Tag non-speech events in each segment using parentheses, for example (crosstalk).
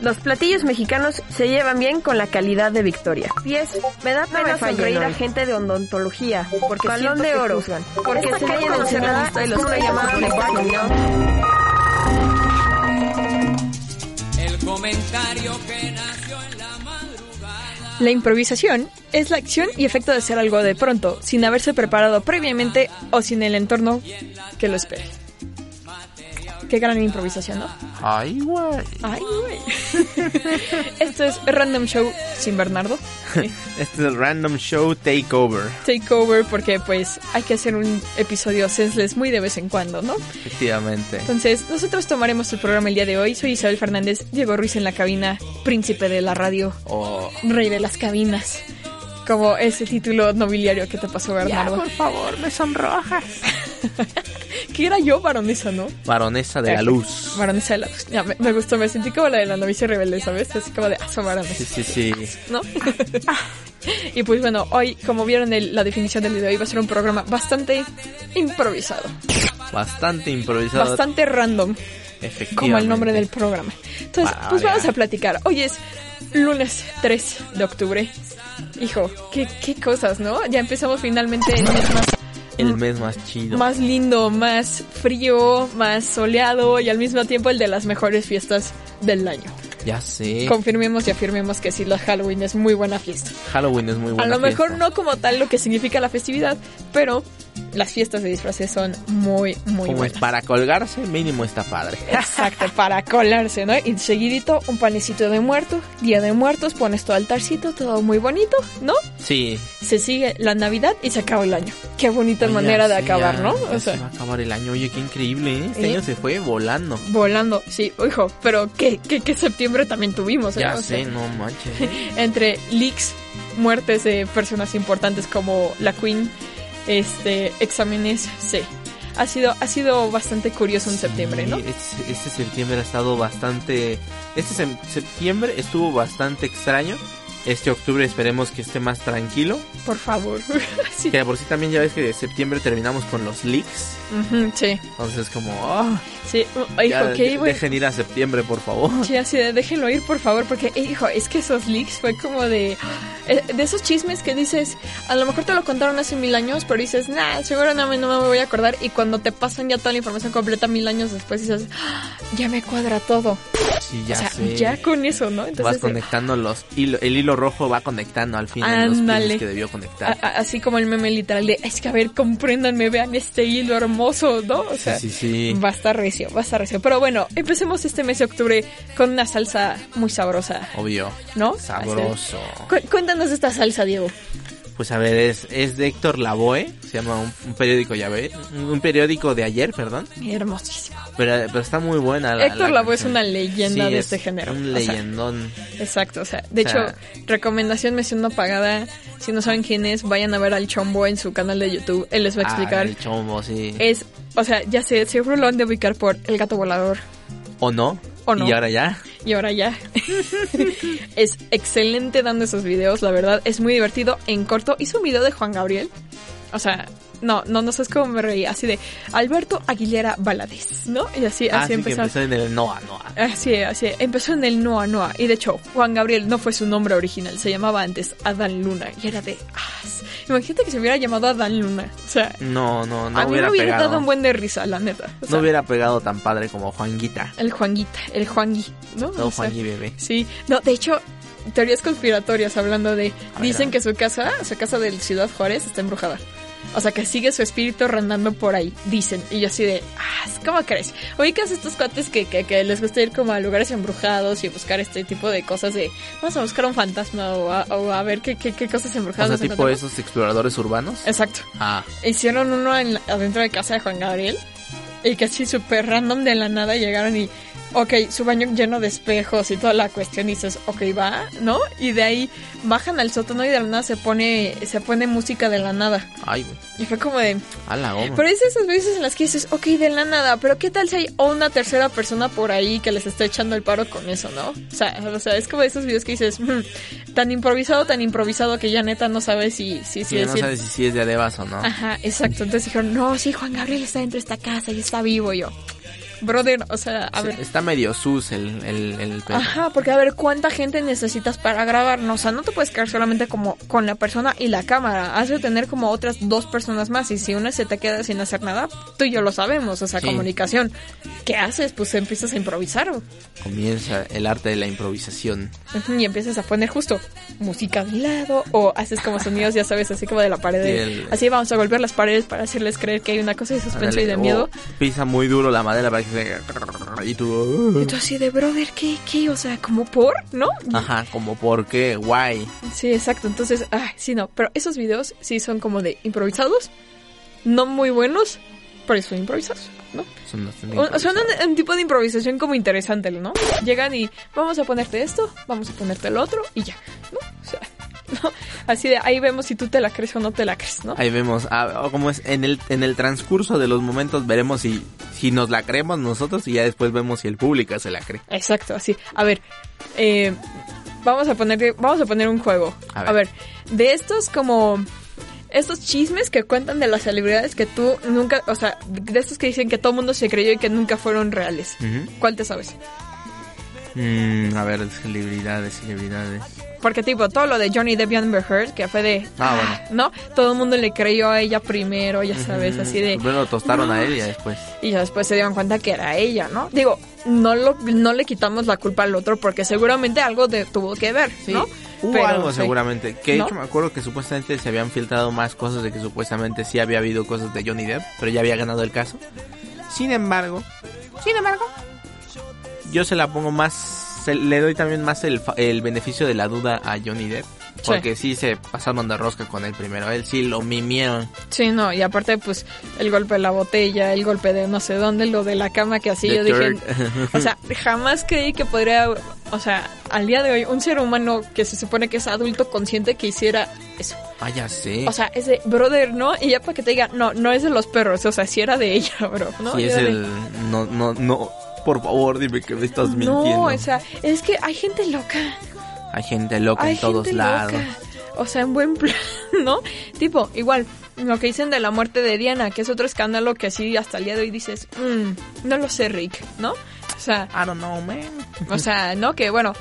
Los platillos mexicanos se llevan bien con la calidad de Victoria. Pies, me da pena sonreír a gente de odontología, porque balón de oro, porque se callan encerrada y los una llamada de El comentario que nació en la madrugada. La improvisación es la acción y efecto de hacer algo de pronto, sin haberse preparado previamente o sin el entorno que lo espere. Qué gran improvisación, ¿no? Ay, güey. Ay, güey. (laughs) Esto es Random Show sin Bernardo. (laughs) Este es el Random Show Takeover. Takeover porque pues hay que hacer un episodio senseless muy de vez en cuando, ¿no? Efectivamente. Entonces, nosotros tomaremos el programa el día de hoy. Soy Isabel Fernández, Diego Ruiz en la cabina, príncipe de la radio, Oh, rey de las cabinas. Como ese título nobiliario que te pasó, Bernardo. favor, me sonrojas. (laughs) que era yo, baronesa, ¿no? Baronesa de la luz. Baronesa de la luz. Ya, me, me gustó, me sentí como la de la novicia rebelde, ¿sabes? Así como de, ah, soy baronesa. Sí, sí, sí. ¿no? (laughs) y pues bueno, hoy, como vieron el- la definición del video, va a ser un programa bastante improvisado, Bastante improvisado. bastante random, Efectivamente. como el nombre del programa. Entonces, Para pues vamos a platicar. Hoy es lunes 3 de octubre. Hijo, qué, qué cosas, ¿no? Ya empezamos finalmente el mes más, El mes más chido. más lindo, más frío, más soleado y al mismo tiempo el de las mejores fiestas del año. Ya sé. Confirmemos y afirmemos que sí, la Halloween es muy buena fiesta. Halloween es muy buena A lo mejor fiesta. no como tal lo que significa la festividad, pero las fiestas de disfraces son muy, muy Como es para colgarse, mínimo está padre. (laughs) Exacto, para colarse, ¿no? Y seguidito un panecito de muerto, día de muertos, pones tu altarcito, todo muy bonito, ¿no? Sí. Se sigue la Navidad y se acaba el año. Qué bonita Oye, manera de acabar, ya- ¿no? ya O se va sea, a acabar el año. Oye, qué increíble, ¿eh? Este ¿Eh? año se fue volando. volando, sí, hijo, pero qué, qué, qué septiembre también tuvimos, ¿eh? Ya O sea, sé, no manches. ¿eh? (laughs) entre leaks, muertes de personas importantes como la Queen, este, exámenes, sí. Ha sido, ha sido bastante curioso en septiembre, ¿no? Este, este septiembre ha estado bastante. Este septiembre estuvo bastante extraño. Este octubre esperemos que esté más tranquilo. Por favor. (laughs) sí. Que por sí también ya ves que de septiembre terminamos con los leaks. Sí, Entonces como, ah, sí. Uh, hijo, ya, dejen ir a septiembre, por favor. Sí, así de déjenlo ir, por favor, porque, eh, hijo, es que esos leaks fue como de... (gasps) eh, De esos chismes que dices, a lo mejor te lo contaron hace mil años, pero dices, nah, seguro no me, no me voy a acordar. Y cuando te pasan ya toda la información completa mil años después, dices, "Ah, ya me cuadra todo. Sí, ya o sea, sé. ya con eso, ¿no? Vas Entonces, eh, conectando los hilo, el hilo rojo va conectando al final los que debió a- conectar. a- así como el meme literal de, es que a ver, compréndanme, vean este hilo hermoso, ¿no? O sea, sí, sí, sí. va a estar recio, va a estar recio. Pero bueno, empecemos este mes de octubre con una salsa muy sabrosa, Obvio. ¿no? Sabroso. Cu- cuéntanos esta salsa, Diego. Pues a ver, es, es de Héctor Lavoe, se llama un, un periódico, ya ve, un, periódico de ayer, perdón, Hermosísimo. pero, pero está muy buena la Héctor la Lavoe es una leyenda Sí, de es este género. Un O sea, leyendón. exacto, o sea, de O sea- hecho, recomendación mención no pagada. Si no saben quién es, vayan a ver al Chombo en su canal de YouTube. Él les va a Ah, explicar. el chombo, sí. es, o sea, ya sé, seguro lo han de ubicar por El Gato Volador. ¿O no? ¿O no? Y ahora ya. Y ahora ya. (laughs) es excelente dando esos videos, la verdad. Es muy divertido. En corto, hizo un video de Juan Gabriel. O sea, no, no, no sabes cómo me reí. Así de Alberto Aguilera Valadez, ¿no? Y así, Ah, así sí, que empezó. empezó en el Noa, Noa. Así, así, empezó en el Noa Noa. Y de hecho, Juan Gabriel no fue su nombre original. Se llamaba antes Adán Luna. Y era de. Ah, imagínate que se hubiera llamado Adán Luna. O sea, No, no, no a mí hubiera me hubiera pegado. dado un buen de risa, la neta. O sea, No hubiera pegado tan padre como Juanguita. El Juanguita, el Juangui, ¿no? No, O sea, Juangui bebé. Sí, no, de hecho, teorías conspiratorias hablando de... A dicen ver. que su casa, su casa del Ciudad Juárez está embrujada. O sea, que sigue su espíritu rondando por ahí, dicen. Y yo así de, ah, ¿cómo crees? Ubicas estos cuates que, que, que les gusta ir como a lugares embrujados y buscar este tipo de cosas de, vamos a buscar un fantasma o a, o a ver qué, qué, qué cosas O embrujadas. sea, nos tipo esos exploradores urbanos. Exacto. Ah, Hicieron uno en adentro de casa de Juan Gabriel. Y que así súper random de la nada llegaron y ok, su baño lleno de espejos y toda la cuestión y dices, ok, va, ¿no? Y de ahí bajan al sótano y de la nada se pone, se pone música de la nada. Ay, güey. Y fue como de... A la goma. Pero es esas veces en las que dices, ok, de la nada, pero ¿qué tal si hay una tercera persona por ahí que les está echando el paro con eso, ¿no? O sea, o sea es como esos videos que dices, "Mm, tan improvisado, tan improvisado que ya neta no sabes si, si, si Sí, no si- sabes si es de adebas o no. Ajá, exacto. Entonces dijeron, no, sí, Juan Gabriel está dentro de esta casa y está vivo. Y yo, brother, o sea, a Sí, ver. Está medio sus el, el, el. Ajá, porque a ver cuánta gente necesitas para grabar. No, o sea, no te puedes quedar solamente como con la persona y la cámara. Has de tener como otras dos personas más. Y si una se te queda sin hacer nada, tú y yo lo sabemos. O sea, Sí. comunicación. ¿Qué haces? Pues empiezas a improvisar. o- Comienza el arte de la improvisación. Y empiezas a poner justo música de lado. O haces como sonidos, ya sabes, así como de la pared. el- Así vamos a golpear las paredes para hacerles creer que hay una cosa de suspenso y de miedo. Pisa muy duro la madera para que Y tú... Y tú así de, brother, ¿qué, qué? O sea, como por, ¿no? Ajá, como por qué, guay. Sí, exacto. Entonces, ay, sí, no. Pero esos videos sí son como de improvisados. No muy buenos, pero son improvisados, ¿no? Son improvisados. un, un tipo de improvisación como interesante, ¿no? Llegan y vamos a ponerte esto, vamos a ponerte el otro y ya, ¿no? O sea, ¿no? (laughs) Así de ahí vemos si tú te la crees o no te la crees, ¿no? Ahí vemos, ah, como es, en el, en el transcurso de los momentos veremos si, si nos la creemos nosotros y ya después vemos si el público se la cree. Exacto, así. A ver, eh, vamos a poner, vamos a poner un juego. A A ver. de estos como estos chismes que cuentan de las celebridades que tú nunca, o sea, de estos que dicen que todo el mundo se creyó y que nunca fueron reales. Ujú. ¿Cuál te sabes? Mm, a ver, celebridades, celebridades. Porque tipo, todo lo de Johnny Depp y Amber Heard, que fue de... Ah, ¿No? Todo el mundo le creyó a ella primero, ya sabes, Ujú. así de... Lo tostaron a él y ya después. Y ya después se dieron cuenta que era ella, ¿no? Digo, no, lo, no le quitamos la culpa al otro porque seguramente algo de- tuvo que ver, Sí, ¿no? hubo Pero, algo sí. seguramente. Que de ¿No? hecho me acuerdo que supuestamente se habían filtrado más cosas de que supuestamente sí había habido cosas de Johnny Depp, pero ya había ganado el caso. Sin embargo, sin embargo, yo se la pongo más, se- le doy también más el, el beneficio de la duda a Johnny Depp. Sí. Porque sí se pasaron de rosca con él primero. Él sí lo mimieron. Sí, no, y aparte, pues, el golpe de la botella, el golpe de no sé dónde, lo de la cama que así The yo dije, (laughs) o sea, jamás creí que podría, o sea, al día de hoy, un ser humano que se supone que es adulto consciente que hiciera eso. Ah, ya sé. O sea, ese brother, ¿no? Y ya para que te diga, no, no es de los perros, o sea, si era de ella, (laughs) bro, ¿no? sí, es de- el... No, no, no. Por favor, dime que me estás mintiendo. No, o sea, es que hay gente loca. Hay gente loca Hay en todos gente lados. loca. O sea, en buen plan, (laughs) ¿no? Tipo, igual, lo que dicen de la muerte de Diana, que es otro escándalo que así hasta el día de hoy dices, "Mm, no lo sé, Rick, ¿no? O sea, I don't know, man. o sea, ¿no? Que bueno,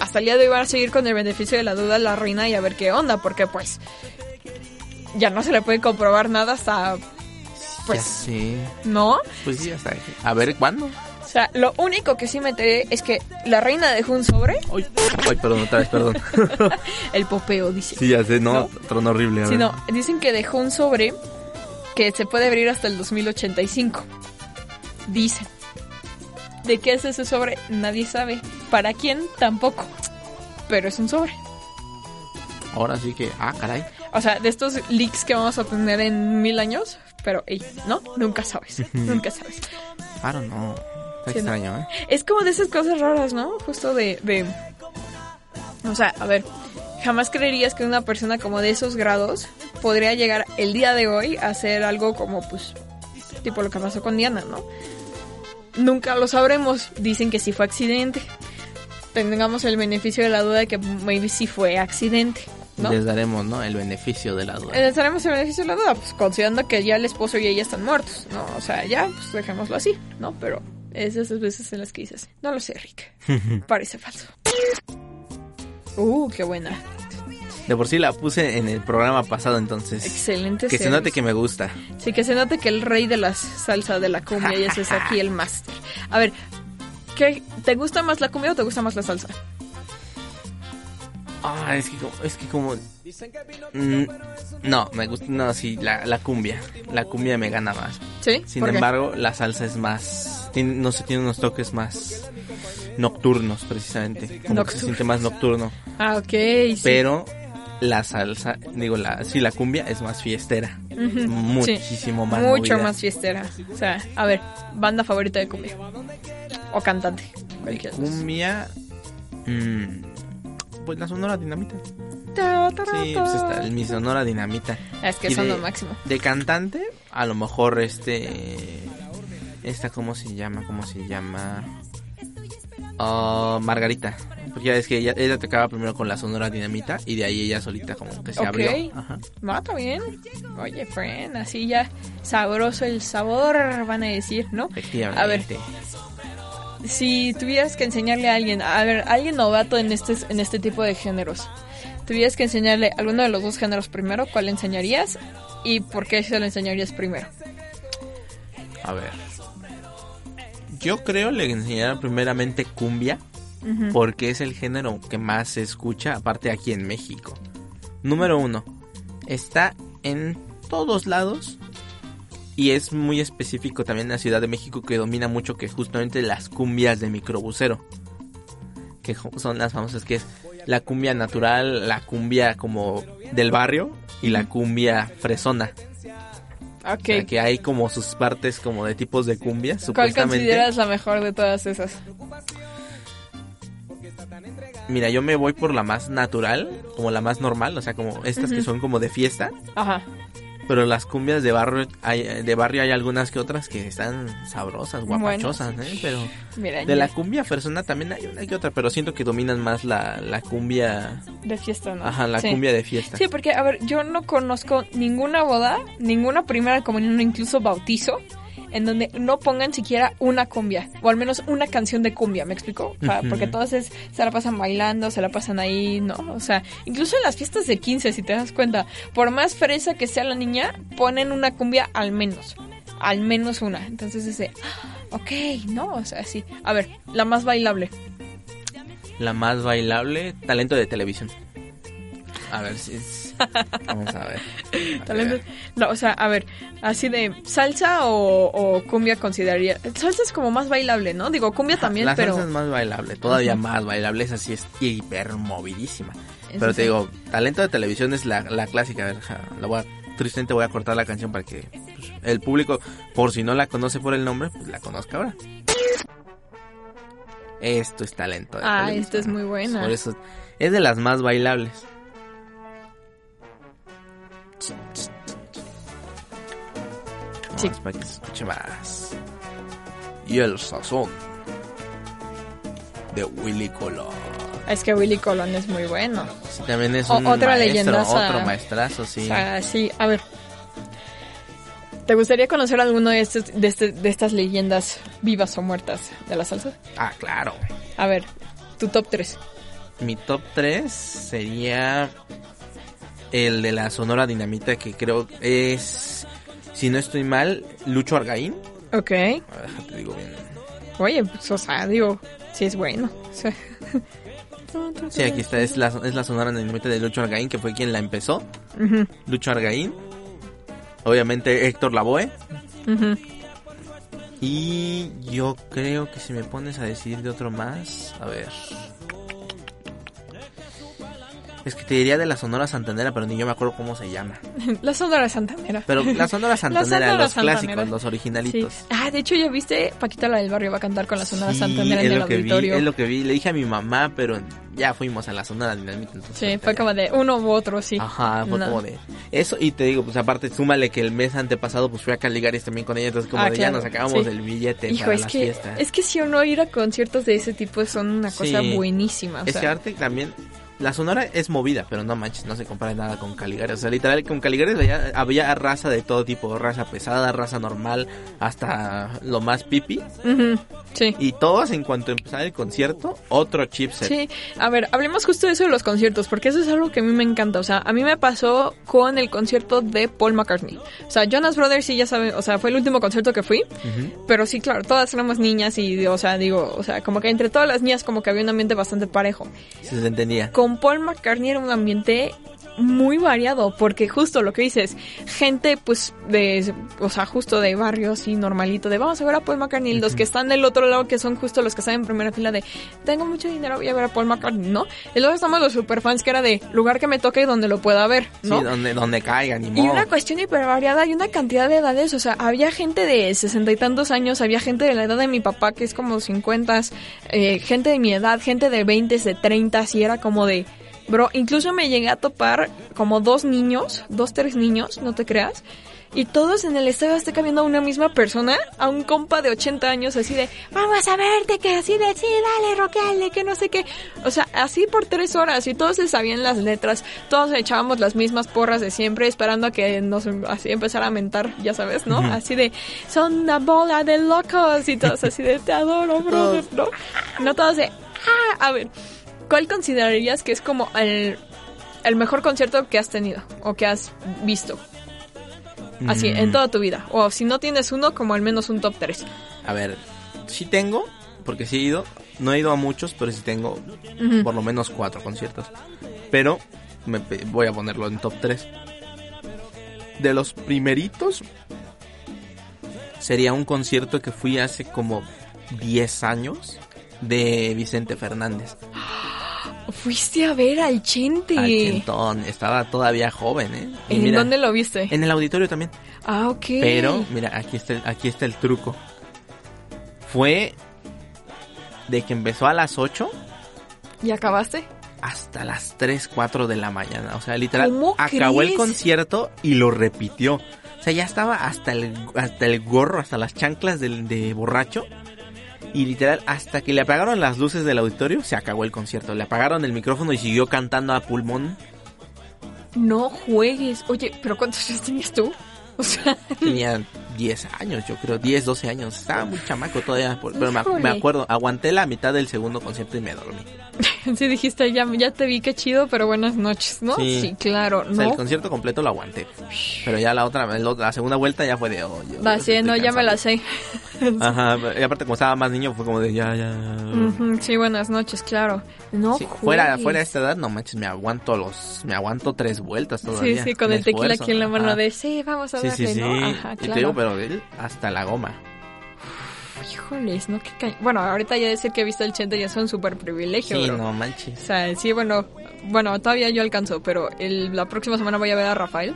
hasta el día de hoy van a seguir con el beneficio de la duda la reina y a ver qué onda, porque pues ya no se le puede comprobar nada hasta, pues, ya sé. ¿no? Pues sí, hasta A ver, ¿cuándo? O sea, lo único que sí me enteré es que la reina dejó un sobre, Ay, ay, perdón, otra vez, perdón. (laughs) el popeo, dice. sí, ya sé, no, ¿No? trono horrible. Sí, no, dicen que dejó un sobre que se puede abrir hasta el 2085. Dicen. ¿De qué es ese sobre? Nadie sabe. ¿Para quién? Tampoco. Pero es un sobre. Ahora sí que, ah, caray. O sea, de estos leaks que vamos a tener en mil años. Pero, ey, ¿no? Nunca sabes. Nunca sabes. I don't know. Está Sí, extraño, ¿eh? Es como de esas cosas raras, ¿no? Justo de, de... O sea, a ver, jamás creerías que una persona como de esos grados podría llegar el día de hoy a hacer algo como, pues, tipo lo que pasó con Diana, ¿no? Nunca lo sabremos. Dicen que sí fue accidente. Tengamos el beneficio de la duda de que maybe sí fue accidente, ¿no? Les daremos, ¿no? El beneficio de la duda. Les daremos el beneficio de la duda, pues considerando que ya el esposo y ella están muertos, ¿no? O sea, ya, pues dejémoslo así, ¿no? Pero es de esas veces en las que dices, no lo sé, Rick. (laughs) Parece falso. Uh, qué buena. De por sí la puse en el programa pasado, entonces. Excelente. Que se note que me gusta. Sí, que se note que el rey de las salsa de la cumbia y ese es aquí el máster. A ver, ¿qué, ¿te gusta más la cumbia o te gusta más la salsa? Ah, es que como... Es que como mm, no, me gusta... No, sí, la, la cumbia. La cumbia me gana más. ¿Sí? Sin ¿Por qué? embargo, la salsa es más... tiene- no sé, tiene unos toques más nocturnos, precisamente. Como que se siente más nocturno. Ah, ok. sí. Pero la salsa, digo, la sí, la cumbia es más fiestera. Muchísimo sí. más Mucho movida. más fiestera. O sea, a ver, banda favorita de cumbia. O cantante. Cualquiera cumbia. mm, pues la Sonora Dinamita. Sí, pues está mi Sonora Dinamita. Es que Y son de- lo máximo. De cantante, a lo mejor este. Esta, ¿cómo se llama? ¿Cómo se llama? Ah, Margarita. Porque ya es que ella, ella tocaba primero con la Sonora Dinamita y de ahí ella solita como que se Ok. abrió. Ajá. Está bien. Oye, friend, así ya sabroso el sabor, van a decir, ¿no? Efectivamente. A ver. Si tuvieras que enseñarle a alguien, a ver, alguien novato en este, en este tipo de géneros, tuvieras que enseñarle alguno de los dos géneros primero, ¿cuál le enseñarías? ¿Y por qué se lo enseñarías primero? A ver. Yo creo le enseñaron primeramente cumbia. Porque es el género que más se escucha, aparte aquí en México. Número uno. Está en todos lados. Y es muy específico también en la Ciudad de México que domina mucho que justamente las cumbias de microbusero. Que son las famosas que es la cumbia natural, la cumbia como del barrio y la cumbia fresona. Ok. O sea, que hay como sus partes como de tipos de cumbia, ¿Cuál supuestamente. consideras la mejor de todas esas? Mira, yo me voy por la más natural, como la más normal, o sea, como estas que son como de fiesta, Ajá. Pero las cumbias de barrio hay, de barrio hay algunas que otras que están sabrosas, guapachosas, ¿eh? Pero Mira, de la cumbia persona también hay una que otra, pero siento que dominan más la, la cumbia, de fiesta, ¿no? ajá, la Sí. cumbia de fiesta. Sí, porque, a ver, yo no conozco ninguna boda, ninguna primera comunión, incluso bautizo, en donde no pongan siquiera una cumbia, o al menos una canción de cumbia, ¿me explico? O sea, Ujú. porque todas es- se la pasan bailando, se la pasan ahí, ¿no? O sea, incluso en las fiestas de 15, si te das cuenta, por más fresa que sea la niña, ponen una cumbia al menos, al menos una. Entonces ese, ah, ok, no, o sea, sí. A ver, la más bailable. La más bailable, talento de televisión. A ver si es... Vamos a ver. (laughs) A Talento- ver. No, o sea, a ver, así de salsa o, o cumbia consideraría. Salsa es como más bailable, ¿no? Digo, cumbia también, la pero. salsa es más bailable, todavía más bailable, esa sí es hiper movidísima. Eso Pero sí. te digo, talento de televisión es la, la clásica. A ver, ja, la voy a- tristemente voy a cortar la canción para que pues, el público, por si no la conoce por el nombre, pues la conozca ahora. Esto es talento de Ah, televisión. esta es muy buena. Por eso es de las más bailables. Sí. Vamos para que se escuche más. Y el sazón de Willy Colón. Es que Willy Colón es muy bueno. Sí, también es O- un otra maestro, leyendaza. otro maestrazo, sí. O sea, sí, a ver. ¿Te gustaría conocer alguno de, estos, de, este- de estas leyendas vivas o muertas de la salsa? Ah, claro. A ver, tu top 3. Mi top 3 sería el de la Sonora Dinamita, que creo es, si no estoy mal, Lucho Argaín. Ok. A ver, déjate digo bien. Oye, pues, o sea, digo, sí es bueno. O sea, Sí, aquí está, es la, es la Sonora Dinamita de Lucho Argaín, que fue quien la empezó. Ujú, Lucho Argaín. Obviamente Héctor Lavoe. ujú. Y yo creo que si me pones a decidir de otro más, a ver. Es que te diría de la Sonora Santanera, pero ni yo me acuerdo cómo se llama. (laughs) La Sonora Santanera. Pero la Sonora (laughs) Santanera, Sonora los Santanera. clásicos, los Sí. originalitos. Ah, de hecho ya viste, Paquita la del barrio va a cantar con la Sonora Sí, Santanera en el que vi, auditorio. es lo que vi. Le dije a mi mamá, pero ya fuimos a la Sonora Dinamita. entonces Sí, ahorita fue ya- como de uno u otro, sí. Ajá, fue No. como de eso y te digo, pues aparte súmale que el mes antepasado pues fui a Caligaris también con ella, entonces como Ah, de ya claro, nos sacábamos sí. el billete Hijo, para es las que, fiestas. es que si o no ir a conciertos de ese tipo son una cosa Sí. buenísima. o Es sea. que arte también la Sonora es movida, pero no manches, no se compara nada con Caligaris. O sea, literal con Caligaris había, había raza de todo tipo, raza pesada, raza normal, hasta lo más pipi. Ujú, Sí. Y todos en cuanto empezaba el concierto, otro chipset. Sí, a ver, hablemos justo de eso de los conciertos, porque eso es algo que a mí me encanta. O sea, a mí me pasó con el concierto de Paul McCartney. O sea, Jonas Brothers sí ya saben, o sea, fue el último concierto que fui, pero sí, claro, todas éramos niñas y, o sea, digo, o sea, como que entre todas las niñas como que había un ambiente bastante parejo. Si se entendía. Con Paul McCartney era un ambiente muy variado, porque justo lo que dices, gente pues de, o sea, justo de barrios y normalito, de vamos a ver a Paul McCartney, los que están del otro lado, que son justo los que están en primera fila de, tengo mucho dinero, voy a ver a Paul McCartney, ¿no? Y luego estamos los superfans que era de lugar que me toque y donde lo pueda ver, ¿no? Sí, donde, donde caiga, ni Y una cuestión hiper variada y una cantidad de edades, o sea, había gente de sesenta y tantos años, había gente de la edad de mi papá que es como cincuentas, eh, gente de mi edad, gente de veintes, de treintas y era como de, bro, incluso me llegué a topar como dos niños, dos, tres niños, no te creas. Y todos en el estadio Azteca viendo a una misma persona, a un compa de 80 años así de, vamos a verte, que así de, sí, dale, roqueale, que no sé qué. O sea, así por tres horas y todos se sabían las letras, todos echábamos las mismas porras de siempre esperando a que nos así empezara a mentar, ya sabes, ¿no? Así de, son una bola de locos y todos así de, te adoro, brother, ¿no? No todos de, ah, a ver, ¿cuál considerarías que es como el, el mejor concierto que has tenido o que has visto? Así, en Mm. toda tu vida. O si no tienes uno, como al menos un top 3. A ver, sí tengo, porque sí he ido. No he ido a muchos, pero sí tengo por lo menos cuatro conciertos. Pero me voy a ponerlo en top 3. De los primeritos, sería un concierto que fui hace como 10 años de Vicente Fernández. Fuiste a ver al Chente. Al Chentón, estaba todavía joven, ¿eh? Y ¿En mira, dónde lo viste? En el auditorio también. Ah, ok. Pero, mira, aquí está, el, aquí está el truco. Fue de que empezó a las 8 ¿Y acabaste? hasta las 3, 4 de la mañana. O sea, literal, ¿Cómo acabó el concierto y lo repitió. O sea, ya estaba hasta el, hasta el gorro, hasta las chanclas del, de borracho. Y literal, hasta que le apagaron las luces del auditorio, se acabó el concierto. Le apagaron el micrófono y siguió cantando a pulmón. No juegues. Oye, ¿pero cuántos años tenías tú? O sea, Tenía 10 años, yo creo, 10, 12 años. Estaba muy chamaco todavía, pero me, acuerdo, aguanté la mitad del segundo concierto y me dormí. (laughs) sí dijiste, ya, ya te vi, qué chido, pero buenas noches, ¿no? Sí. claro. O sea, no. el concierto completo lo aguanté. Pero ya la otra, la segunda vuelta ya fue de, oh, yo- Va, sí, no, ya me la sé. (laughs) Ajá, y aparte como estaba más niño fue como de, ya, ya. Sí, buenas noches, claro. No Sí, fuera, fuera de esta edad, no manches, me aguanto los, me aguanto tres vueltas Sí, todavía. sí, con Me el tequila aquí en la mano Ajá. de, sí, vamos a Sí, darle, sí, sí. ¿no? Ajá, Y claro. te digo, pero de él hasta la goma. Híjoles, no, qué ca- Bueno, ahorita ya decir que he visto el Chente ya es un súper privilegio, Sí, bro. no O manches. sea, sí, bueno, bueno, todavía yo alcanzo, pero el, la próxima semana voy a ver a Rafael.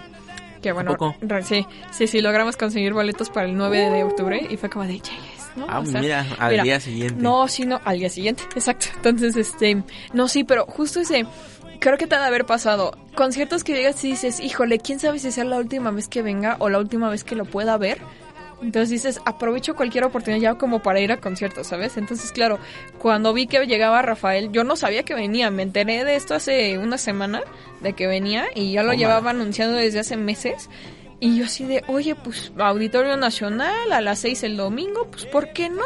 Que bueno, sí, sí, sí, logramos conseguir boletos para el 9 de octubre y fue como de, yes, ¿no? Ah, O sea, mira, al mira, día siguiente. No, sí, no, al día siguiente, (laughs) exacto. Entonces, este, no, sí, pero justo ese, creo que te ha de haber pasado. Conciertos que llegas y dices, híjole, quién sabe si sea la última vez que venga o la última vez que lo pueda ver. Entonces dices, aprovecho cualquier oportunidad ya como para ir a conciertos, ¿sabes? Entonces, claro, cuando vi que llegaba Rafael, yo no sabía que venía, me enteré de esto hace una semana, de que venía, y ya lo llevaba anunciando desde hace meses. Y yo así de, oye, pues Auditorio Nacional a las seis el domingo, pues ¿por qué no?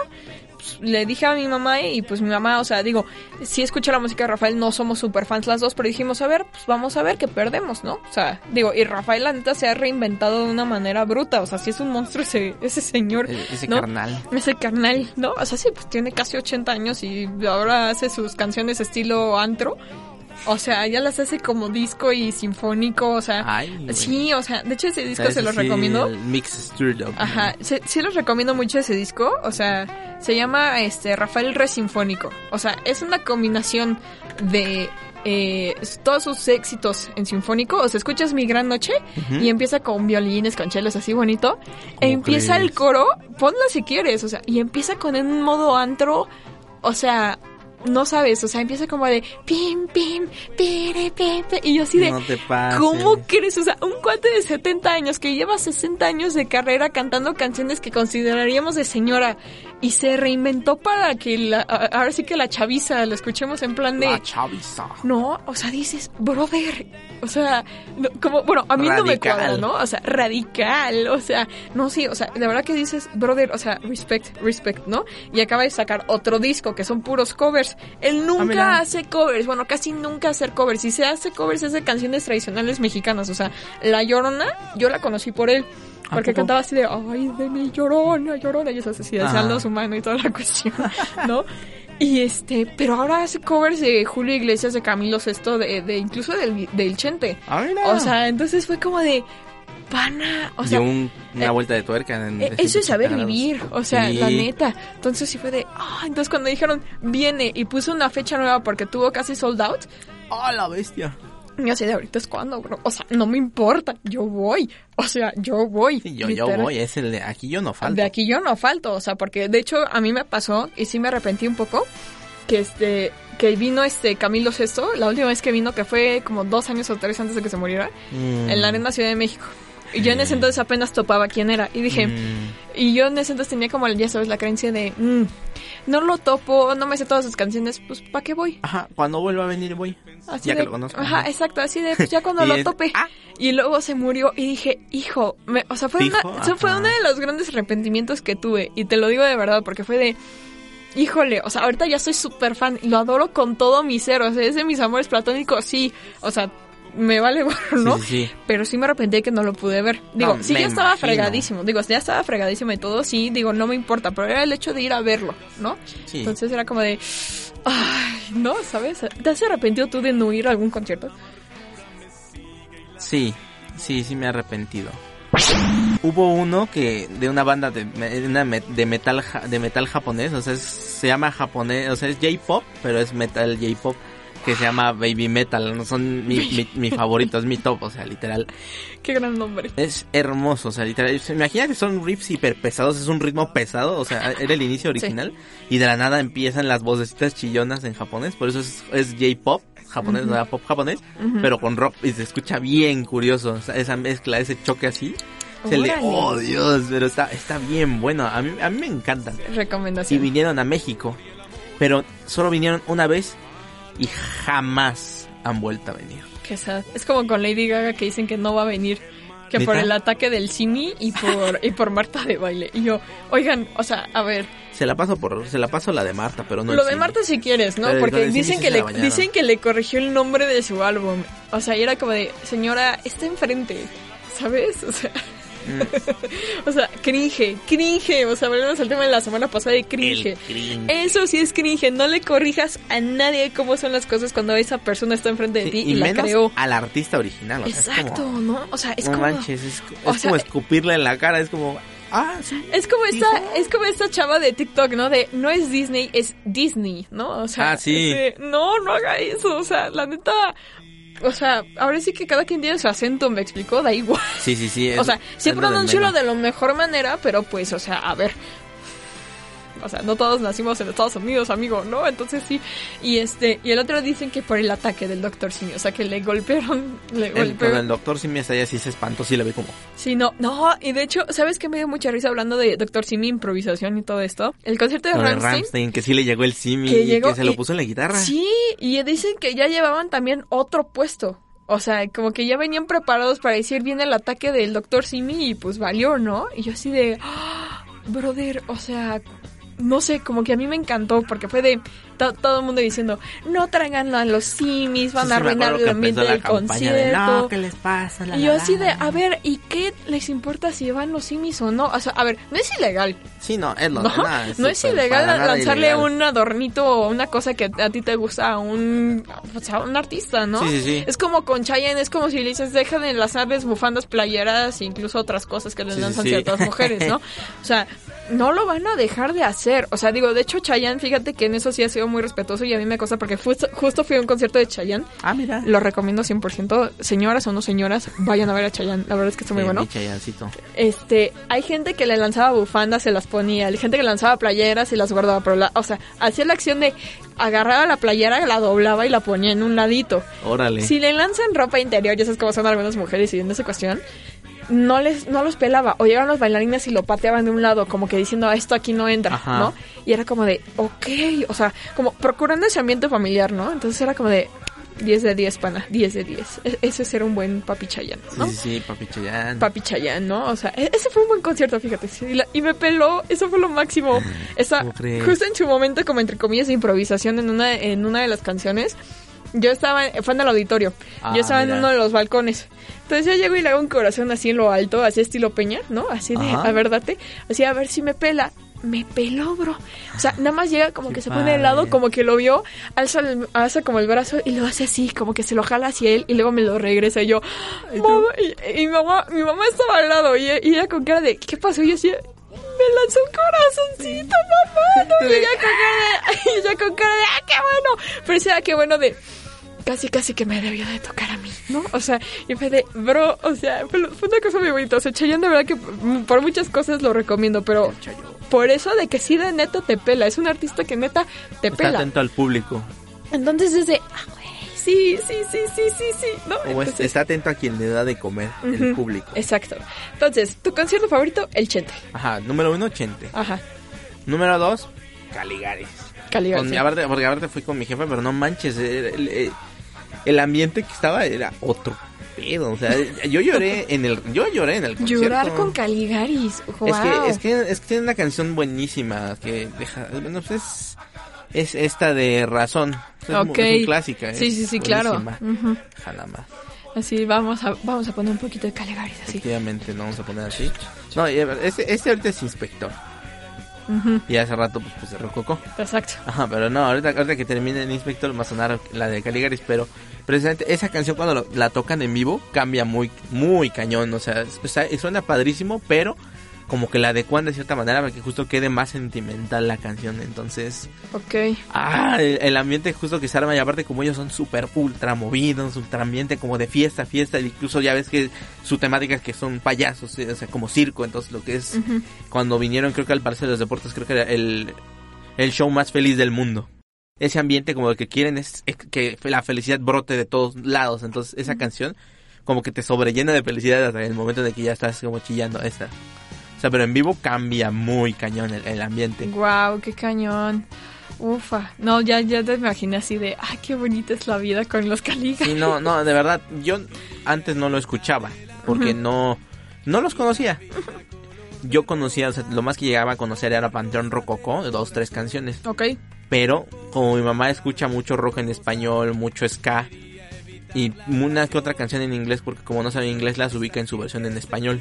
Pues, le dije a mi mamá y pues mi mamá, o sea, digo, sí escucho la música de Rafael, no somos super fans las dos, pero dijimos, a ver, pues vamos a ver qué perdemos, ¿no? O sea, digo, y Rafael la neta se ha reinventado de una manera bruta, o sea, sí es un monstruo ese, ese señor. E- Ese ¿no? carnal. Ese carnal, ¿no? O sea, sí, pues tiene casi 80 años y ahora hace sus canciones estilo antro. O sea, ya las hace como disco y sinfónico, o sea... Ay, sí, o sea, de hecho ese disco se los sí, recomiendo. el Mix Up. Ajá, sí, sí los recomiendo mucho ese disco, o sea, se llama este Rafael Re Sinfónico. O sea, es una combinación de eh, todos sus éxitos en sinfónico. O sea, escuchas Mi Gran Noche y empieza con violines, con chelos así bonito. E ¿Cómo empieza el coro, ponla si quieres, o sea, y empieza con un modo antro, o sea, no sabes, o sea, empieza como de pim, pim, pire, pim, pim, y yo así de... No te pases. ¿Cómo crees? O sea, un cuate de 70 años que lleva 60 años de carrera cantando canciones que consideraríamos de señora y se reinventó para que la, ahora sí que la chaviza la escuchemos en plan de... La chaviza. No, o sea, dices, brother, o sea, no, como, bueno, a mí no me cuadra, ¿no? O sea, radical, o sea, no, sí, o sea, de verdad que dices, brother, o sea, respect, respect, ¿no? Y acaba de sacar otro disco que son puros covers. Él nunca mira. hace covers, bueno, casi nunca hace covers. Si se hace covers es de canciones tradicionales mexicanas, o sea, La Llorona, yo la conocí por él. Porque cantaba así de, ay, de mi llorona, llorona, y eso así, deseando Ajá. su mano y toda la cuestión, ¿no? Y este, pero ahora hace covers de Julio Iglesias, de Camilo Sesto, de, de incluso del, del Chente. Ah. O sea, entonces fue como de, pana, o sea, Dio un- una eh, vuelta de tuerca. En eh, Eso es saber 180 grados. vivir, o sea, Sí. la neta. Entonces sí fue de, ah, entonces cuando dijeron, viene y puso una fecha nueva porque tuvo casi sold out, ¡Ah, la bestia! Y así de ahorita es cuando, bro. O sea, no me importa, yo voy. O sea, yo voy. Sí, yo, voy, es el de aquí yo no falto. De aquí yo no falto, o sea, porque de hecho a mí me pasó y sí me arrepentí un poco que este que vino este Camilo Sesto, la última vez que vino que fue como dos años o tres antes de que se muriera Mm. en la Arena Ciudad de México. Y yo en ese entonces apenas topaba quién era y dije, Mm. y yo en ese entonces tenía como, ya sabes, la creencia de, mm, no lo topo, no me sé todas sus canciones, pues ¿para qué voy? Ajá, cuando vuelva a venir voy. Así ya de- que lo conozco. Ajá, exacto, así de, pues ya cuando (laughs) lo es- tope. ah. Y luego se murió y dije, hijo, me- o sea, fue, una, eso fue uno de los grandes arrepentimientos que tuve. Y te lo digo de verdad, porque fue de, híjole, o sea, ahorita ya soy súper fan y lo adoro con todo mi ser, o sea, es de mis amores platónicos, sí, o sea, me vale gorro, ¿no? Sí, sí, sí. Pero sí me arrepentí de que no lo pude ver. Digo, No, sí, ya estaba imagino. fregadísimo. Digo, ya estaba fregadísimo y todo, sí, digo, no me importa. Pero era el hecho de ir a verlo, ¿no? Sí. Entonces era como de. Ay, no, ¿sabes? ¿Te has arrepentido tú de no ir a algún concierto? Sí, sí, sí me he arrepentido. Hubo uno que de una banda de, de metal de metal japonés, o sea, es- se llama japonés, o sea, es J-pop, pero es metal J-pop que se llama Baby Metal, no son mi, mi, mi favorito, es mi top, o sea, literal. Qué gran nombre. Es hermoso, o sea, literal. Imagina que son riffs hiper pesados, es un ritmo pesado, o sea, era el inicio original. Y de la nada empiezan las vocecitas chillonas en japonés, por eso es, es J-pop japonés, o sea, pop japonés, pero con rock y se escucha bien curioso, o sea, esa mezcla, ese choque así. Se le, oh Dios, pero está, está bien bueno, a mí, a mí me encantan. Y Recomendación. vinieron a México, pero solo vinieron una vez y jamás han vuelto a venir. Qué sad. Es como con Lady Gaga que dicen que no va a venir. Que por el ataque del Simi y por, y por Marta de baile. Y yo, oigan, o sea, a ver, Se la paso por, se la paso la de Marta, pero no lo de Simi. Marta si quieres, ¿no? Pero Porque dicen que le dicen que le corrigió el nombre de su álbum. O sea, y era como de, señora, está enfrente, ¿sabes? O sea, Mm. (laughs) o sea, cringe, cringe. O sea, volvemos al tema de la semana pasada de cringe. Eso sí es cringe. No le corrijas a nadie cómo son las cosas cuando esa persona está enfrente de Sí, ti y, y la creó. al artista original. O sea, Exacto, como, ¿no? O sea, es no como... manches, es, o es sea, como escupirle en la cara, es como, ah, sí. Es como esta, es como esta chava de TikTok, ¿no? De no es Disney, es Disney, ¿no? O sea, Ah, sí. de, no, no haga eso, o sea, la neta, o sea, ahora sí que cada quien tiene su acento, me explicó, da igual. Sí, sí, sí. (laughs) o sea, sí es lo de la mejor manera, pero pues, o sea, a ver. O sea, no todos nacimos en Estados Unidos, amigo, ¿no? Entonces sí. Y este, y el otro dicen que por el ataque del Doctor Simi, o sea, que le golpearon, le El, con golpearon. el doctor Simi está ahí así se espantó, sí la vi como. Sí, no, no, y de hecho, ¿sabes qué me dio mucha risa hablando de Doctor Simi, improvisación y todo esto? El concierto de. Ramstein, que sí le llegó el Simi Que y llegó que se lo puso en la guitarra. Sí, y dicen que ya llevaban también otro puesto. O sea, como que ya venían preparados para decir viene el ataque del Doctor Simi y pues valió, ¿no? Y yo así de, "Ah, brother, o sea, no sé, como que a mí me encantó porque fue de to- todo el mundo diciendo, no traigan a los simis, van Sí, a arruinar el ambiente del campaña de, concierto. no, ¿qué les pasa? La, Y yo la". así de, a ver, ¿y qué les importa si van los simis o no? O sea, a ver, no es ilegal, Sí, no, es lo ¿no? nada, (laughs) no es ilegal lanzarle ilegal. un adornito o una cosa que a ti te gusta a un, o sea, un artista, ¿no? Sí, sí, sí. Es como con Chayanne, es como si le dices, deja de lanzarles bufandas, playeras e incluso otras cosas que les sí, lanzan sí. ciertas mujeres, ¿no? (laughs) O sea, no lo van a dejar de hacer. O sea, digo, de hecho, Chayanne, fíjate que en eso sí ha sido muy respetuoso y a mí me cosa porque justo, justo fui a un concierto de Chayanne. Ah, mira. Lo recomiendo 100%. Señoras o no señoras, vayan a ver a Chayanne. La verdad es que está muy Sí, bueno. Este, hay gente que le lanzaba bufandas, se las ponía, hay gente que lanzaba playeras y las guardaba, pero la, o sea, hacía la acción de agarraba la playera, la doblaba y la ponía en un ladito. Órale. Si le lanzan ropa interior, ya sabes cómo son algunas mujeres y en esa cuestión, no les, no los pelaba. O llegaban los bailarines y lo pateaban de un lado, como que diciendo, "Ah, esto aquí no entra, Ajá. ¿no? Y era como de, ok, o sea, como procurando ese ambiente familiar, ¿no? Entonces era como de 10 de 10, pana, 10 de 10. E- Ese es ser un buen papi Chayanne, ¿no? Sí, sí, papi Chayanne. Papi Chayanne, ¿no? O sea, e- ese fue un buen concierto, fíjate. y, la- y me peló, eso fue lo máximo. Esa, justo en su momento, como entre comillas, de improvisación en una, en una de las canciones, Yo estaba, fue en el auditorio. Ah, yo estaba mira. en uno de los balcones. Entonces yo llego y le hago un corazón así en lo alto, así estilo Peña, ¿no? Así de, Ajá. a ver, date. Así, a ver si me pela. Me peló, bro. O sea, nada más llega como Qué que se pone de lado, como que lo vio, alza, el- alza como el brazo y lo hace así, como que se lo jala hacia él y luego me lo regresa. Y yo, mamá, y, y mi mamá, mi mamá estaba al lado y, y ella con cara de, ¿qué pasó? Y yo decía, me lanzó un corazoncito, mamá. (laughs) ¿no? Y ella con cara de, (laughs) y ella con cara de, ¡ah, qué bueno! Pero decía, qué bueno de, casi, casi que me debió de tocar a mí, ¿no? O sea, y fue de, bro, o sea, fue, fue una cosa muy bonita. O sea, Chayanne de verdad que por muchas cosas lo recomiendo, pero por eso de que sí de neta te pela. Es un artista que neta te Está pela. atento al público. Entonces es de, ah, güey, sí, sí, sí, sí, sí, sí, ¿no? O Entonces- está atento a quien le da de comer, el Ujú, público. Exacto. Entonces, tu concierto favorito, el Chente. Ajá, número uno, Chente. Ajá. Número dos, Caligaris. Caligaris, Con sí. aparte, porque aparte fui con mi jefe, pero no manches, el, el- el ambiente que estaba era otro pedo. O sea, yo lloré en el, yo lloré en el concierto. Llorar con Caligaris. Wow. Es que, es que, es que tiene una canción buenísima que deja, bueno, pues es, es esta de Razón. Es, mu- Ok. es muy clásica. Sí, es sí, sí, claro. más. Así, vamos a, vamos a poner un poquito de Caligaris así. Efectivamente, no vamos a poner así. No, este, este ahorita es inspector. Ujú. Y hace rato, pues, pues se rococó. Exacto. Ajá, pero no, ahorita, ahorita que termine el inspector va a sonar la de Caligaris, pero precisamente esa canción cuando lo- la tocan en vivo cambia muy, muy cañón, o sea, suena padrísimo, pero como que la adecuan de cierta manera para que justo quede más sentimental la canción, entonces, Ok. ah, el, el ambiente justo que se arma y aparte como ellos son súper ultra movidos, ultra ambiente como de fiesta, fiesta, incluso ya ves que su temática es que son payasos, o sea, como circo, entonces lo que es cuando vinieron creo que al Parque de los Deportes creo que era el, el show más feliz del mundo. Ese ambiente como que quieren es, es que la felicidad brote de todos lados. Entonces esa canción como que te sobrellena de felicidad hasta el momento de que ya estás como chillando esta. O sea, pero en vivo cambia muy cañón el, el ambiente. Wow, qué cañón. Ufa. No, ya, ya te imaginé así de, ay, qué bonita es la vida con los Caligaris. Sí, no, no, de verdad, yo antes no lo escuchaba porque no, no los conocía. (laughs) Yo conocía, o sea, lo más que llegaba a conocer era Panteón Rococó, de dos, tres canciones. Ok. Pero como mi mamá escucha mucho rock en español, mucho ska y una que otra canción en inglés porque como no sabe inglés las ubica en su versión en español.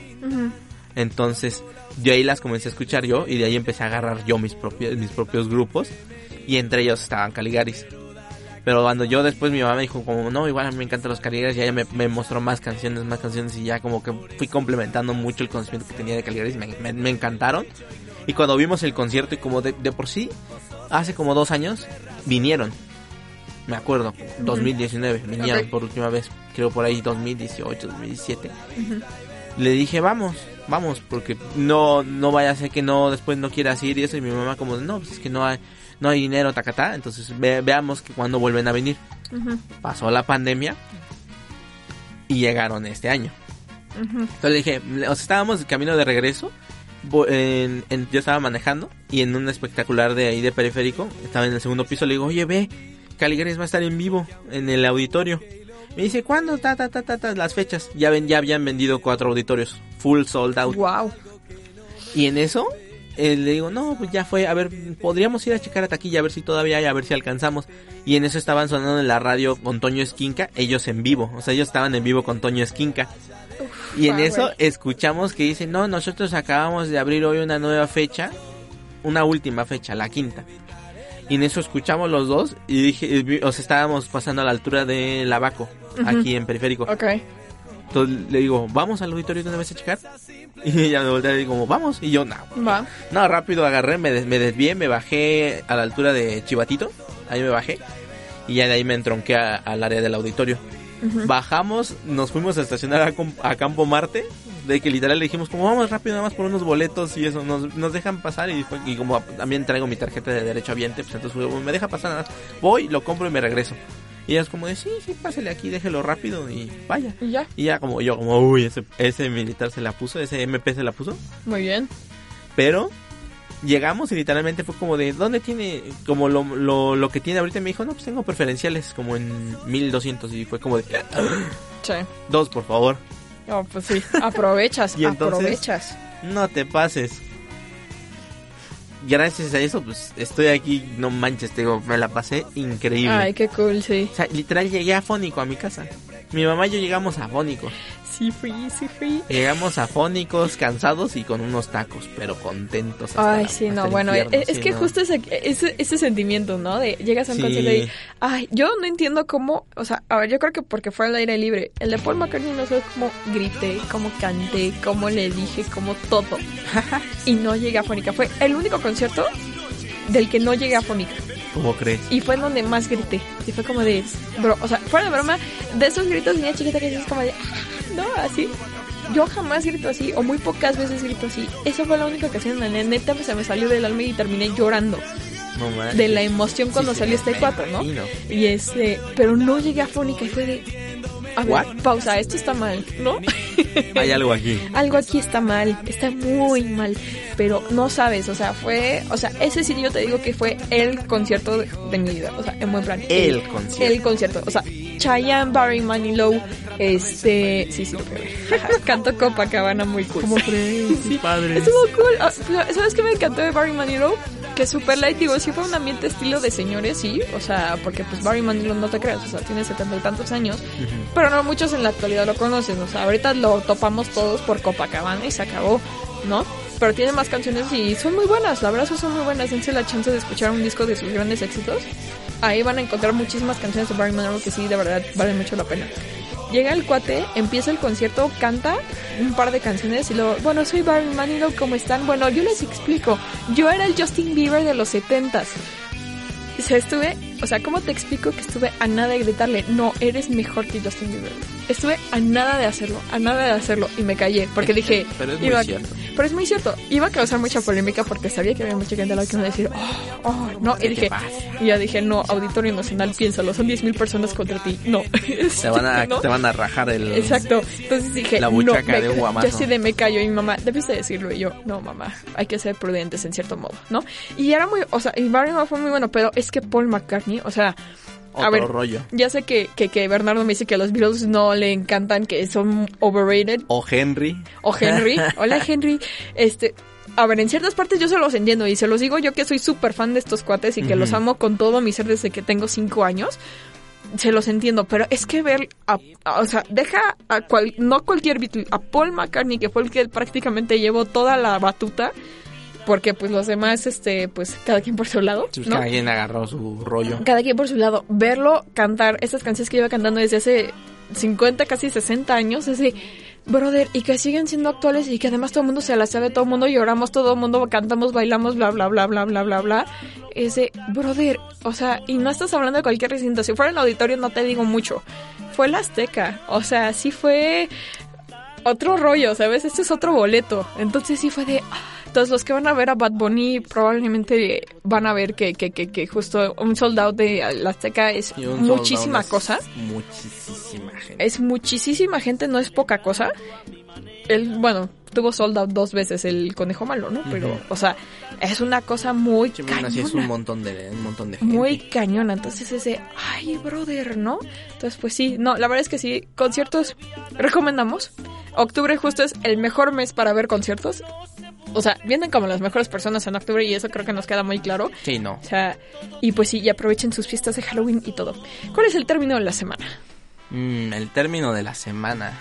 Entonces, de ahí las comencé a escuchar yo y de ahí empecé a agarrar yo mis propios mis propios grupos y entre ellos estaban Caligaris. Pero cuando yo después mi mamá me dijo como no, igual a mí me encantan los Caligaris y ella me, me mostró más canciones, más canciones y ya como que fui complementando mucho el conocimiento que tenía de Caligaris, me, me- me encantaron. Y cuando vimos el concierto y como de, de por sí, hace como dos años, vinieron. Me acuerdo, 2019, vinieron Ok. por última vez, creo por ahí 2018, 2017. Le dije, vamos, vamos, porque no no vaya a ser que no después no quieras ir y eso. Y mi mamá como, no, pues es que no hay, no hay dinero, tacatá. Entonces ve- veamos que cuando vuelven a venir. Pasó la pandemia y llegaron este año. Entonces le dije, o sea, estábamos de camino de regreso. En- en- yo estaba manejando y en un espectacular de ahí de periférico, estaba en el segundo piso, le digo, oye, ve, Caligaris va a estar en vivo en el auditorio. Me dice, ¿cuándo? Ta, ta, ta, ta, ta, las fechas. Ya, ven, ya habían vendido cuatro auditorios, full sold out. Wow. Y en eso, eh, le digo, no, pues ya fue, a ver, podríamos ir a checar a taquilla a ver si todavía hay, a ver si alcanzamos. Y en eso estaban sonando en la radio con Toño Esquinca, ellos en vivo, o sea, ellos estaban en vivo con Toño Esquinca. Y en eso escuchamos que dicen, no, nosotros acabamos de abrir hoy una nueva fecha, una última fecha, la quinta. Y en eso escuchamos los dos y dije, o sea, estábamos pasando a la altura de Lavaco, aquí en periférico. Ok. Entonces le digo, vamos al auditorio de una vez a checar. (laughs) Y ella me voltea y digo, vamos. Y yo, no, Va. no, rápido agarré, me, des- me desvié, me bajé a la altura de Chivatito. Ahí me bajé. Y ya de ahí me entronqué a- al área del auditorio. Bajamos, nos fuimos a estacionar a, Campo Marte. De que literal le dijimos, como vamos rápido, nada más por unos boletos y eso. Nos, nos dejan pasar. Y, y como también traigo mi tarjeta de derecho habiente, pues entonces me deja pasar nada más. Voy, lo compro y me regreso. Y ella es como de, sí, sí, pásale aquí, déjelo rápido y vaya. Y ya. Y ya como yo, como, uy, ese, ese militar se la puso, ese MP se la puso. Muy bien. Pero llegamos y literalmente fue como de, ¿dónde tiene? Como lo, lo, lo que tiene ahorita y me dijo, no, pues tengo preferenciales como en 1200 y fue como de, Sí. dos, por favor, No, pues sí. Aprovechas, (laughs) Y entonces- aprovechas. no te pases. Gracias a eso, pues estoy aquí, no manches, te digo, me la pasé increíble. Ay, qué cool, sí. O sea, literal llegué afónico a mi casa. Mi mamá y yo llegamos afónicos. Sí fui, sí fui. Llegamos afónicos, cansados y con unos tacos, pero contentos. hasta- Ay, sí, hasta no, el bueno, infierno, es, es sí, que no. justo ese, ese, ese sentimiento, ¿no? De llegas a un Sí. concierto y, ay, yo no entiendo cómo, o sea, a ver, yo creo que porque fue al aire libre. El de Paul McCartney no sé cómo grité, cómo canté, cómo le dije, cómo todo. (laughs) y no llegué a Fónica. Fue el único concierto del que no llegué a Fónica. ¿Cómo crees? Y fue donde más grité. Y fue como de, bro, o sea, fuera de broma, de esos gritos de niña chiquita que es como de, "Ah", no, así. Yo jamás grito así, o muy pocas veces grito así. Esa fue la única ocasión en la neta se me salió del alma y terminé llorando No de la emoción cuando Sí, salió este me cuatro, ¿no? imagino. Y este, pero no llegué a fónica y fue de, a ver, What? pausa, esto está mal, ¿no? (laughs) Hay algo aquí. Algo aquí está mal, está muy mal, pero no sabes, o sea, fue, o sea, ese sí yo te digo que fue el concierto de, de mi vida, o sea, en buen plan. El concierto. El concierto, o sea, Chayanne, Barry Manilow, este, sí, sí, lo pegué. (laughs) Cantó Copacabana muy cool. ¿Cómo crees? Sí, padre. Estuvo cool. Ah, ¿Sabes qué me encantó de Barry Manilow? Que Super Light, digo, sí fue un ambiente estilo de señores, sí. O sea, porque pues Barry Manilow no te creas, o sea, tiene setenta y tantos años. Pero no muchos en la actualidad lo conocen. O sea, ahorita lo topamos todos por Copacabana y se acabó, ¿no? Pero tiene más canciones y son muy buenas. La verdad, son muy buenas. Dense la chance de escuchar un disco de sus grandes éxitos. Ahí van a encontrar muchísimas canciones de Barry Manilow que sí, de verdad, valen mucho la pena. Llega el cuate, empieza el concierto, canta un par de canciones y luego, bueno, soy Barry Manilow, ¿cómo están? Bueno, yo les explico. Yo era el Justin Bieber de los setentas. O sea, estuve, o sea, ¿cómo te explico que estuve a nada de gritarle, no, eres mejor que Justin Bieber? Estuve a nada de hacerlo, a nada de hacerlo y me callé porque dije, (laughs) Pero es muy iba- cierto. pero es muy cierto, iba a causar mucha polémica porque sabía que había mucha gente a la que iba a decir, oh, oh, no, y ¿Qué te dije, y ya dije, no, Auditorio Nacional, piénsalo, son 10.000 personas contra ti, no. (laughs) Te van a, ¿No? te van a rajar el... Exacto. Entonces dije, La no, me- de. Yo así de me callo y mi mamá, debiste decirlo. Y yo, no, mamá, hay que ser prudentes en cierto modo, ¿no? Y era muy, o sea, y Barry Manilow fue muy bueno, pero es que Paul McCartney, o sea, a ver, rollo. ya sé que, que, que Bernardo me dice que los Beatles no le encantan, que son overrated, O Henry. o Henry. (laughs) Hola, Henry. Este, a ver, en ciertas partes yo se los entiendo y se los digo yo que soy súper fan de estos cuates y que los amo con todo mi ser desde que tengo cinco años. Se los entiendo, pero es que ver, a, a- o sea, deja a cual, no cualquier Beatle, a Paul McCartney, que fue el que prácticamente llevó toda la batuta, porque pues los demás, este, pues cada quien por su lado, Pues ¿no? Cada quien agarró su rollo. cada quien por su lado, verlo cantar estas canciones que lleva cantando desde hace 50, casi 60 años, es de, brother, y que siguen siendo actuales y que además todo el mundo se las sabe, todo el mundo lloramos, todo el mundo cantamos, bailamos, bla, bla, bla, bla, bla, bla, bla. Es de, brother, o sea, y no estás hablando de cualquier recinto, si fuera el auditorio no te digo mucho, fue la Azteca, o sea, sí fue otro rollo, ¿sabes? Este es otro boleto. Entonces sí fue de... ah. Entonces los que van a ver a Bad Bunny probablemente van a ver que, que, que, que justo un sold out de la Azteca es muchísima out es cosa. Muchísima gente. Es muchísima gente, no es poca cosa. El, bueno, tuvo sold out dos veces el conejo malo, ¿no? Pero, o sea, es una cosa muy Sí, así es un cañona. montón de, un montón de gente. Muy cañona, entonces ese, ay, brother, ¿no? Entonces, pues sí, no, la verdad es que sí, conciertos recomendamos. Octubre justo es el mejor mes para ver conciertos. O sea, vienen como las mejores personas en octubre y eso creo que nos queda muy claro. Sí, no. O sea, y pues sí, y aprovechen sus fiestas de Halloween y todo. ¿Cuál es el término de la semana? Mm, el término de la semana.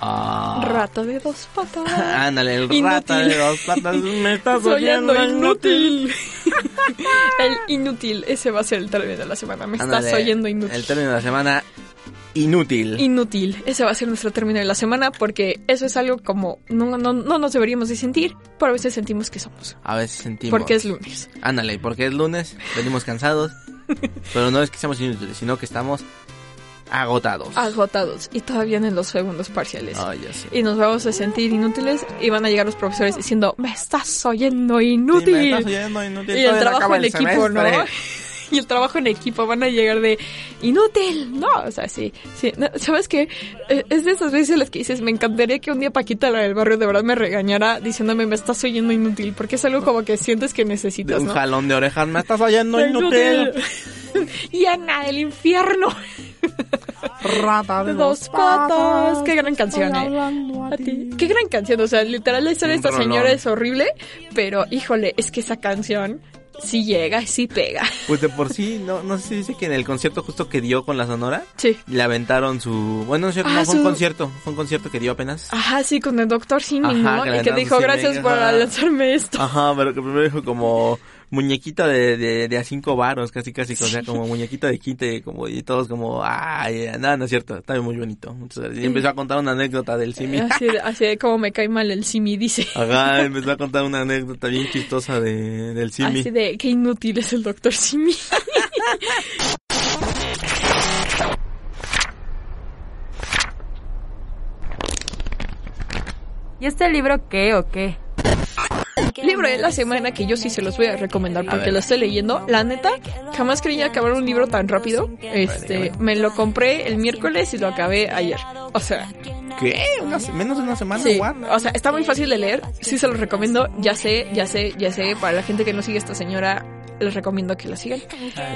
Ah. Rata de dos patas. (laughs) Ándale, el Inútil. rata de dos patas me (laughs) estás oyendo inútil. (laughs) el inútil, ese va a ser el término de la semana. Me estás oyendo inútil. El término de la semana, inútil. Inútil, ese va a ser nuestro término de la semana porque eso es algo como no, no, no nos deberíamos de sentir, pero a veces sentimos que somos. A veces sentimos. Porque es lunes. Ándale, porque es lunes, venimos cansados. pero no es que seamos inútiles, sino que estamos agotados. Agotados y todavía en los segundos parciales. Sé. Y nos vamos a sentir inútiles y van a llegar los profesores diciendo, me estás oyendo Sí, inútil. me estás oyendo inútil, y el trabajo acaba en el equipo, ¿no? (laughs) Y el trabajo en equipo van a llegar de inútil, no, o sea, sí, sí, no, ¿sabes qué? Eh, Es de esas veces las que dices, me encantaría que un día Paquita, la del barrio, de verdad me regañara diciéndome, me estás oyendo inútil, porque es algo como que sientes que De necesitas, un ¿no? jalón de orejas, me estás oyendo inútil. (laughs) y Ana del infierno. Rata de dos patas. Qué gran canción, eh. A ti. Qué gran canción. O sea, literal la historia de esta Un señora es horrible, pero híjole, es que esa canción sí llega, sí pega. (laughs) Pues de por sí, no, no sé si dice que en el concierto justo que dio con la Sonora, Sí. le aventaron su... Bueno, no cierto, Ah, no fue un concierto, fue un concierto que dio apenas. Ajá, sí, con el doctor Simi, ¿no? Y que dijo, gracias por lanzarme esto. Ajá, pero que primero dijo como muñequito de, de, de a cinco varos, casi casi, o sea, como muñequito de quinte, como, y todos como, ay, nada, no es cierto, está muy bonito. Gracias. Y empezó a contar una anécdota del Simi. Así de, así de como me cae mal el Simi, dice. Ajá, empezó a contar una anécdota bien chistosa de, del Simi. Así de, qué inútil es el doctor Simi. ¿Y este libro qué o qué? Libro de la semana que yo sí se los voy a recomendar porque lo estoy leyendo. La neta, jamás creía acabar un libro tan rápido. Este, me lo compré el miércoles y lo acabé ayer. O sea, ¿Qué? Una menos de una semana, sí. O sea, está muy fácil de leer. Sí se los recomiendo. Ya sé, ya sé, ya sé. Para la gente que no sigue a esta señora, les recomiendo que la sigan.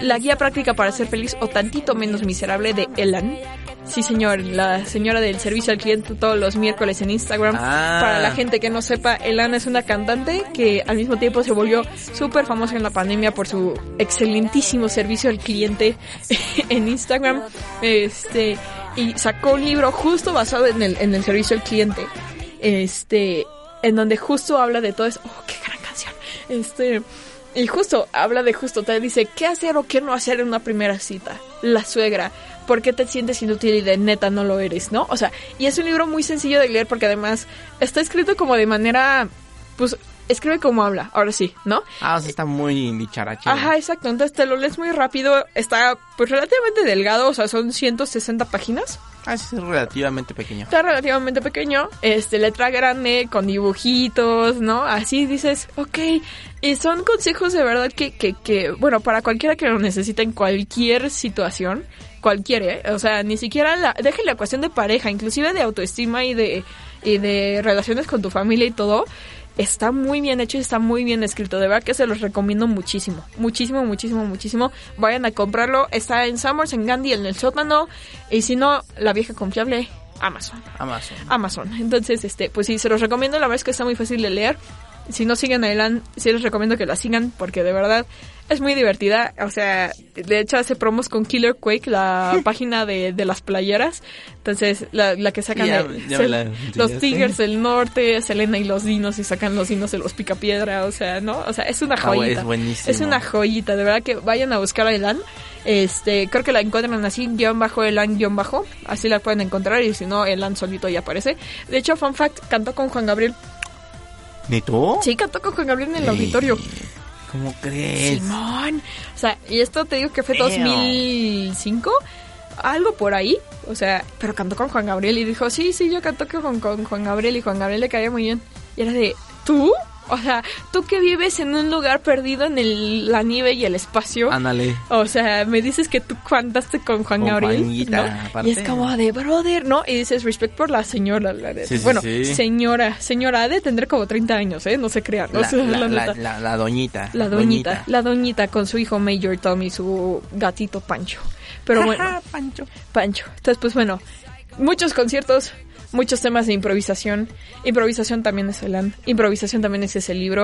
La guía práctica para ser feliz o tantito menos miserable de Elan. Sí, señor, la señora del servicio al cliente todos los miércoles en Instagram. Ah. Para la gente que no sepa, Elan es una cantante que al mismo tiempo se volvió súper famosa en la pandemia por su excelentísimo servicio al cliente (laughs) en Instagram. Este, y sacó un libro justo basado en el, en el servicio al cliente. Este, en donde justo habla de todo eso. Oh, qué gran canción. Este, y justo habla de justo, te dice qué hacer o qué no hacer en una primera cita. La suegra. ¿Por qué te sientes inútil y de neta no lo eres, no? O sea, y es un libro muy sencillo de leer porque además está escrito como de manera, pues, escribe como habla, ahora sí, ¿no? Ah, o sea, está muy dicharachero. Ajá, exacto. Entonces te lo lees muy rápido. Está, pues, relativamente delgado. O sea, son 160 páginas. Ah, es relativamente pequeño. Está relativamente pequeño. Este, letra grande, con dibujitos, ¿no? Así dices, ok. Y son consejos de verdad que, que, que, bueno, para cualquiera que lo necesite en cualquier situación. Cualquiera, ¿eh? O sea, ni siquiera la, deje la cuestión de pareja, inclusive de autoestima y de, y de relaciones con tu familia y todo. Está muy bien hecho y está muy bien escrito. De verdad que se los recomiendo muchísimo. Muchísimo, muchísimo, muchísimo. Vayan a comprarlo. Está en Summers, en Gandhi, en el sótano. Y si no, la vieja confiable, Amazon. Amazon. Amazon. Entonces, este, pues sí, se los recomiendo. La verdad es que está muy fácil de leer. Si no siguen a Elan, sí les recomiendo que la sigan porque de verdad es muy divertida. O sea, de hecho hace promos con Killer Quake, la (laughs) página de, de las playeras. Entonces, la, la que sacan Ya- de ya me la los. Tigers del Norte, Selena y los dinos y sacan los dinos de los picapiedra. O sea, ¿no? O sea, es una Ah, joyita. Es una joyita, de verdad que vayan a buscar a Elan. Este, creo que la encuentran así, guion bajo, Elan, guion bajo. Así la pueden encontrar y si no, Elan solito ya aparece. De hecho, fun fact, cantó con Juan Gabriel. ¿Ni tú? Sí, cantó con Juan Gabriel en el auditorio. ¿Cómo crees? Simón. O sea, y esto te digo que fue Damn. 2005. Algo por ahí. O sea, pero cantó con Juan Gabriel y dijo, sí, sí, yo canto con, con Juan Gabriel y Juan Gabriel le caía muy bien. Y era de, ¿tú? O sea, tú que vives en un lugar perdido en el, la nieve y el espacio. Ándale. O sea, me dices que tú cantaste con Juan Con Gabriel. Juanita, ¿no? aparte. Y es como de brother, ¿no? Y dices respect por la señora. la de- Sí, sí, bueno, sí. señora, señora, ha de tendré como 30 años, ¿eh? No se crean. ¿no? La, O sea, la, la la, neta. la- la doñita. La doñita, la doñita con su hijo Major Tom y su gatito Pancho. Pero bueno, Pancho. Pancho. Entonces, pues bueno, muchos conciertos, muchos temas de improvisación. Improvisación también es Elan. Improvisación también es ese libro.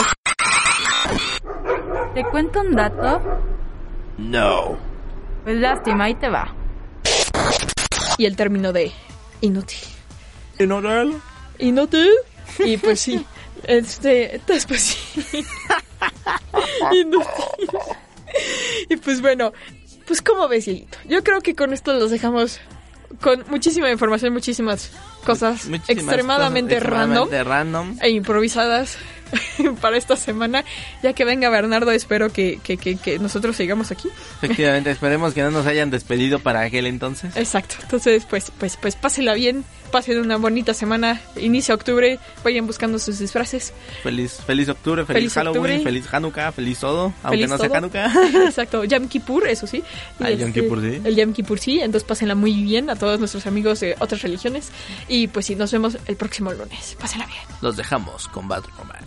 ¿Te cuento un dato? No. Pues lástima, ahí te va. Y el término de inútil. ¿Inútil? ¿Inútil? Y pues sí. (laughs) Este, entonces pues sí. (laughs) Inútil. Y pues bueno, pues como ves? Yo creo que con esto los dejamos con muchísima información, muchísimas cosas Muchísimas extremadamente, cosas random extremadamente random. e improvisadas (laughs) para esta semana. Ya que venga Bernardo, espero que, que, que, que nosotros sigamos aquí. Efectivamente, esperemos que no nos hayan despedido para aquel entonces. Exacto. Entonces, pues, pues, pues pásela bien, pasen una bonita semana, inicia octubre, vayan buscando sus disfraces. Feliz, feliz octubre, feliz, Feliz Halloween, octubre. feliz Hanukkah, feliz todo, aunque Feliz no sea. Hanukkah. (laughs) Exacto, Yom Kippur, eso sí. Y Ah, el Yom Kippur, sí. El Yom Kippur, sí. Entonces pásenla muy bien a todos nuestros amigos de otras religiones. Y pues sí, nos vemos el próximo lunes. Pásenla bien. Los dejamos con Bad Romance.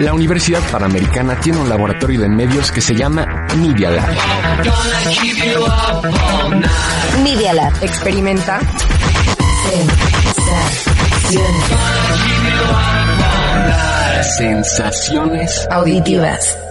La Universidad Panamericana tiene un laboratorio de medios que se llama Media Lab. Media Lab. Experimenta. Sensaciones auditivas.